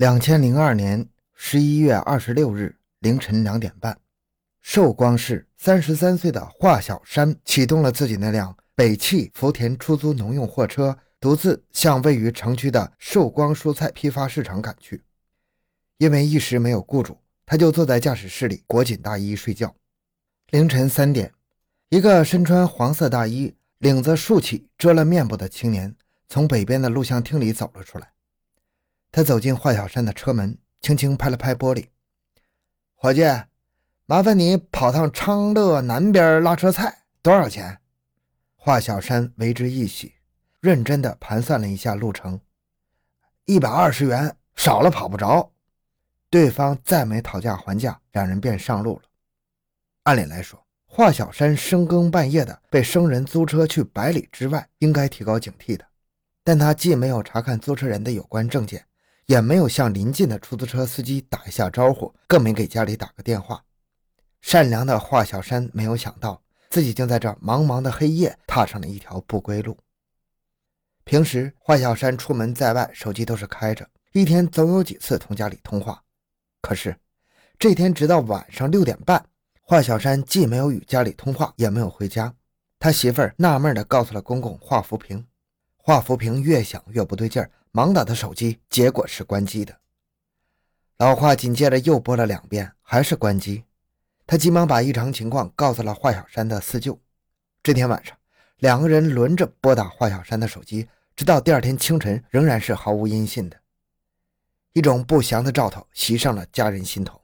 两千零二年十一月二十六日凌晨两点半，寿光市三十三岁的华小山启动了自己那辆北汽福田出租农用货车，独自向位于城区的寿光蔬菜批发市场赶去。因为一时没有雇主，他就坐在驾驶室里裹紧大衣睡觉。凌晨三点，一个身穿黄色大衣、领子竖起、遮了面部的青年从北边的录像厅里走了出来。他走进华小山的车门，轻轻拍了拍玻璃：“伙计，麻烦你跑趟昌乐南边拉车菜，多少钱？”华小山为之一喜，认真的盘算了一下路程：“一百二十元，少了跑不着。”对方再没讨价还价，两人便上路了。按理来说，华小山深更半夜的被生人租车去百里之外，应该提高警惕的，但他既没有查看租车人的有关证件。也没有向临近的出租车司机打一下招呼，更没给家里打个电话。善良的华小山没有想到，自己竟在这茫茫的黑夜踏上了一条不归路。平时华小山出门在外，手机都是开着，一天总有几次同家里通话。可是这天，直到晚上六点半，华小山既没有与家里通话，也没有回家。他媳妇儿纳闷地告诉了公公华福平。华福平越想越不对劲儿。忙打的手机，结果是关机的。老华紧接着又拨了两遍，还是关机。他急忙把异常情况告诉了华小山的四舅。这天晚上，两个人轮着拨打华小山的手机，直到第二天清晨，仍然是毫无音信的。一种不祥的兆头袭上了家人心头。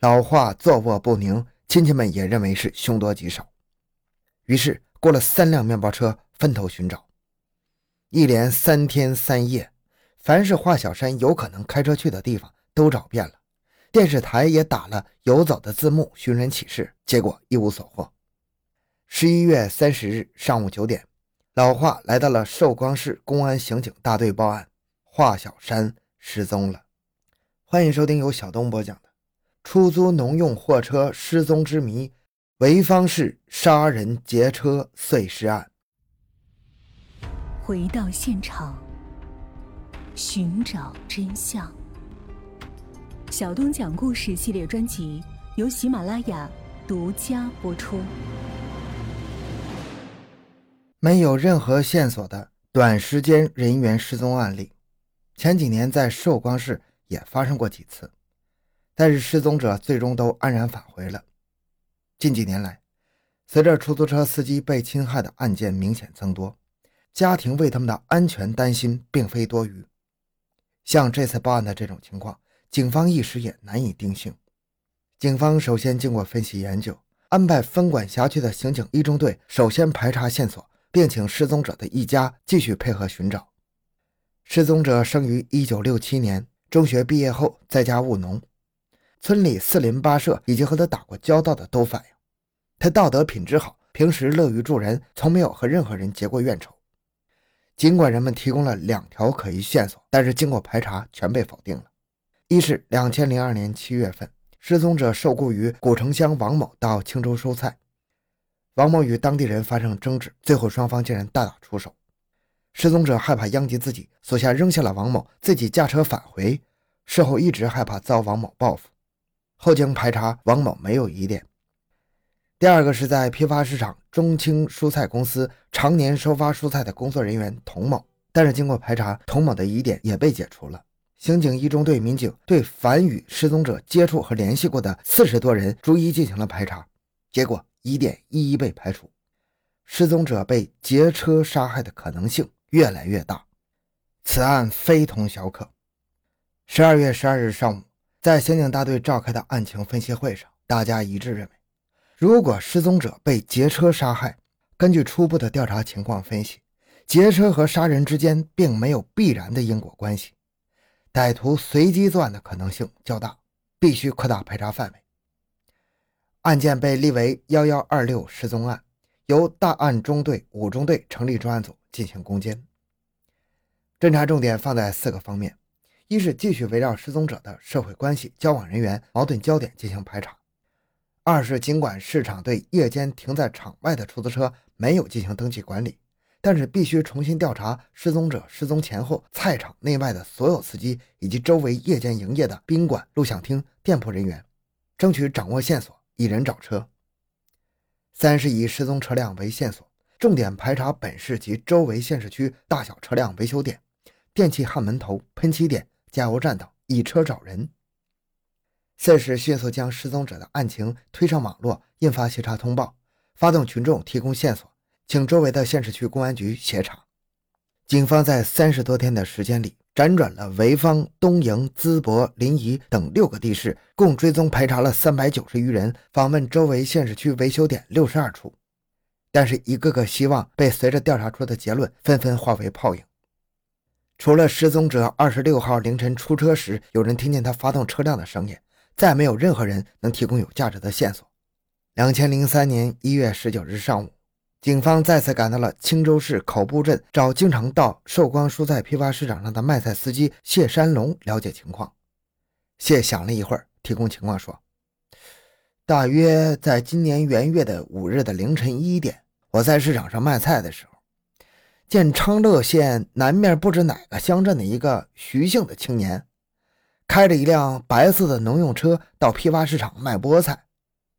老华坐卧不宁，亲戚们也认为是凶多吉少。于是，雇了三辆面包车，分头寻找。一连三天三夜，凡是华小山有可能开车去的地方都找遍了，电视台也打了游走的字幕寻人启事，结果一无所获。十一月三十日上午九点，老华来到了寿光市公安刑警大队报案，华小山失踪了。欢迎收听由小东播讲的《出租农用货车失踪之谜——潍坊市杀人劫车碎尸案》。回到现场，寻找真相。小东讲故事系列专辑由喜马拉雅独家播出。没有任何线索的短时间人员失踪案例，前几年在寿光市也发生过几次，但是失踪者最终都安然返回了。近几年来，随着出租车司机被侵害的案件明显增多。家庭为他们的安全担心并非多余，像这次报案的这种情况，警方一时也难以定性。警方首先经过分析研究，安排分管辖区的刑警一中队首先排查线索，并请失踪者的一家继续配合寻找。失踪者生于1967年，中学毕业后在家务农，村里四邻八舍以及和他打过交道的都反映，他道德品质好，平时乐于助人，从没有和任何人结过怨仇。尽管人们提供了两条可疑线索，但是经过排查全被否定了。一是两千零二年七月份，失踪者受雇于古城乡王某到青州收菜，王某与当地人发生争执，最后双方竟然大打出手。失踪者害怕殃及自己，索性扔下了王某，自己驾车返回。事后一直害怕遭王某报复。后经排查，王某没有疑点。第二个是在批发市场中青蔬菜公司常年收发蔬菜的工作人员童某，但是经过排查，童某的疑点也被解除了。刑警一中队民警对凡与失踪者接触和联系过的四十多人逐一进行了排查，结果疑点一一被排除，失踪者被劫车杀害的可能性越来越大。此案非同小可。十二月十二日上午，在刑警大队召开的案情分析会上，大家一致认为。如果失踪者被劫车杀害，根据初步的调查情况分析，劫车和杀人之间并没有必然的因果关系，歹徒随机作案的可能性较大，必须扩大排查范围。案件被立为幺幺二六失踪案，由大案中队、五中队成立专案组进行攻坚。侦查重点放在四个方面：一是继续围绕失踪者的社会关系、交往人员、矛盾焦点进行排查。二是，尽管市场对夜间停在场外的出租车没有进行登记管理，但是必须重新调查失踪者失踪前后菜场内外的所有司机以及周围夜间营业的宾馆、录像厅、店铺人员，争取掌握线索，一人找车。三是以失踪车辆为线索，重点排查本市及周围县市区大小车辆维修点、电气焊门头、喷漆点、加油站等，以车找人。四是迅速将失踪者的案情推上网络，印发协查通报，发动群众提供线索，请周围的县市区公安局协查。警方在三十多天的时间里，辗转了潍坊、东营、淄博、临沂等六个地市，共追踪排查了三百九十余人，访问周围县市区维修点六十二处。但是，一个个希望被随着调查出的结论纷纷化为泡影。除了失踪者二十六号凌晨出车时有人听见他发动车辆的声音。再没有任何人能提供有价值的线索。两千零三年一月十九日上午，警方再次赶到了青州市口埠镇，找经常到寿光蔬菜批发市场上的卖菜司机谢山龙了解情况。谢想了一会儿，提供情况说：“大约在今年元月的五日的凌晨一点，我在市场上卖菜的时候，见昌乐县南面不知哪个乡镇的一个徐姓的青年。”开着一辆白色的农用车到批发市场卖菠菜，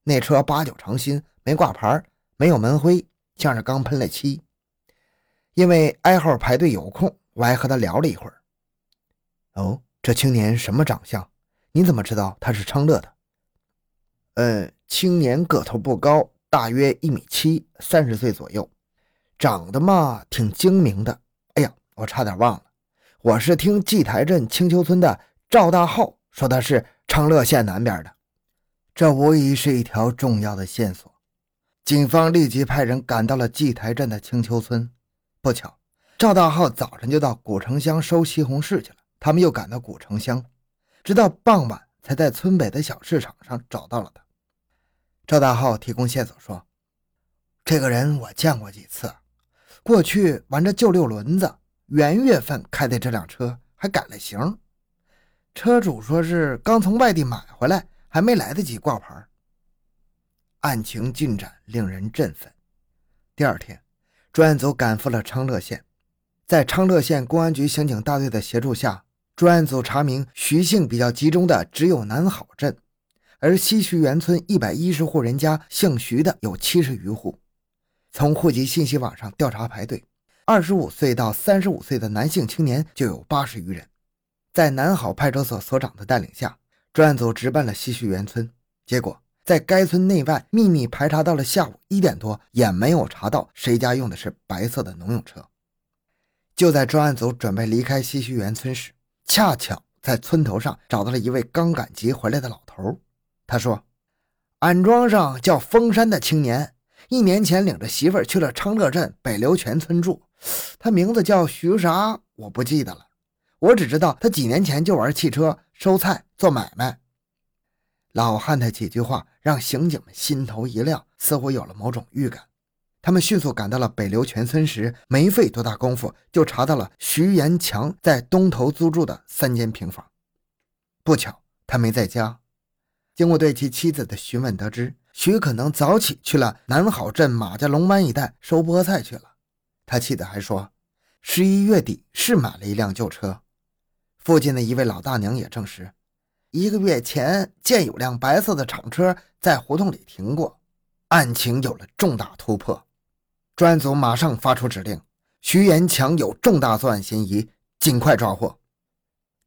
那车八九成新，没挂牌，没有门徽，像是刚喷了漆。因为挨号排队有空，我还和他聊了一会儿。哦，这青年什么长相？你怎么知道他是昌乐的？嗯，青年个头不高，大约一米七，三十岁左右，长得嘛挺精明的。哎呀，我差点忘了，我是听祭台镇青丘村的。赵大浩说他是昌乐县南边的，这无疑是一条重要的线索。警方立即派人赶到了祭台镇的青丘村。不巧，赵大浩早晨就到古城乡收西红柿去了。他们又赶到古城乡，直到傍晚才在村北的小市场上找到了他。赵大浩提供线索说：“这个人我见过几次，过去玩着旧六轮子，元月份开的这辆车还改了型。”车主说是刚从外地买回来，还没来得及挂牌。案情进展令人振奋。第二天，专案组赶赴了昌乐县，在昌乐县公安局刑警大队的协助下，专案组查明徐姓比较集中的只有南好镇，而西徐园村一百一十户人家姓徐的有七十余户。从户籍信息网上调查排队，二十五岁到三十五岁的男性青年就有八十余人。在南好派出所所长的带领下，专案组直奔了西序园村。结果，在该村内外秘密排查到了下午一点多，也没有查到谁家用的是白色的农用车。就在专案组准备离开西序园村时，恰巧在村头上找到了一位刚赶集回来的老头。他说：“俺庄上叫封山的青年，一年前领着媳妇去了昌乐镇北流泉村住，他名字叫徐啥，我不记得了。”我只知道他几年前就玩汽车、收菜、做买卖。老汉的几句话让刑警们心头一亮，似乎有了某种预感。他们迅速赶到了北流泉村时，没费多大功夫就查到了徐延强在东头租住的三间平房。不巧，他没在家。经过对其妻子的询问，得知徐可能早起去了南好镇马家龙湾一带收菠菜去了。他妻子还说，十一月底是买了一辆旧车。附近的一位老大娘也证实，一个月前见有辆白色的厂车在胡同里停过。案情有了重大突破，专案组马上发出指令：徐延强有重大作案嫌疑，尽快抓获。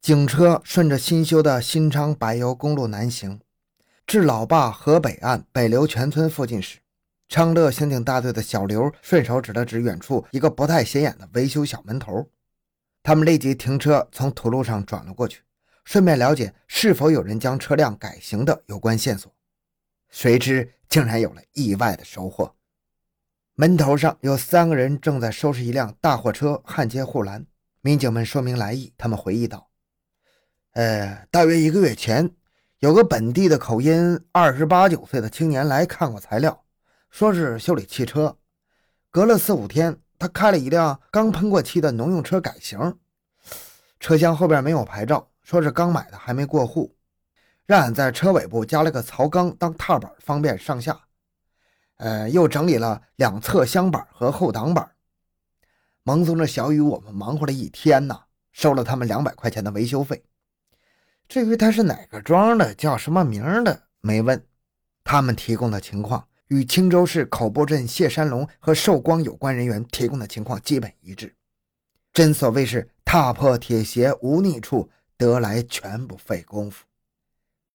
警车顺着新修的新昌柏油公路南行，至老坝河北岸北流泉村附近时，昌乐刑警大队的小刘顺手指了指远处一个不太显眼的维修小门头。他们立即停车，从土路上转了过去，顺便了解是否有人将车辆改行的有关线索。谁知竟然有了意外的收获。门头上有三个人正在收拾一辆大货车，焊接护栏。民警们说明来意，他们回忆道：“呃，大约一个月前，有个本地的口音二十八九岁的青年来看过材料，说是修理汽车。隔了四五天。”他开了一辆刚喷过漆的农用车改型，车厢后边没有牌照，说是刚买的，还没过户，让俺在车尾部加了个槽缸当踏板，方便上下。呃，又整理了两侧箱板和后挡板。蒙宗着小雨，我们忙活了一天呐，收了他们两百块钱的维修费。至于他是哪个庄的，叫什么名的，没问。他们提供的情况与青州市口埠镇谢山龙和寿光有关人员提供的情况基本一致。真所谓是踏破铁鞋无觅处，得来全不费工夫。